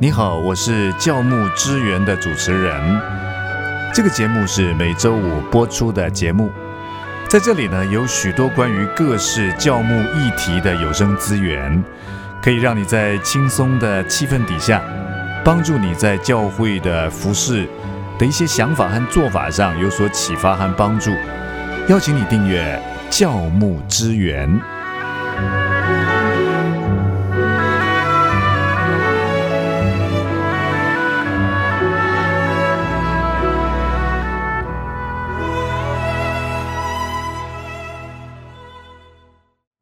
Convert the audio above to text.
你好我是教牧支援的主持人。这个节目是每周五播出的节目。在这里呢有许多关于各式教牧议题的有声资源可以让你在轻松的气氛底下帮助你在教会的服饰的一些想法和做法上有所启发和帮助。邀请你订阅教牧之源。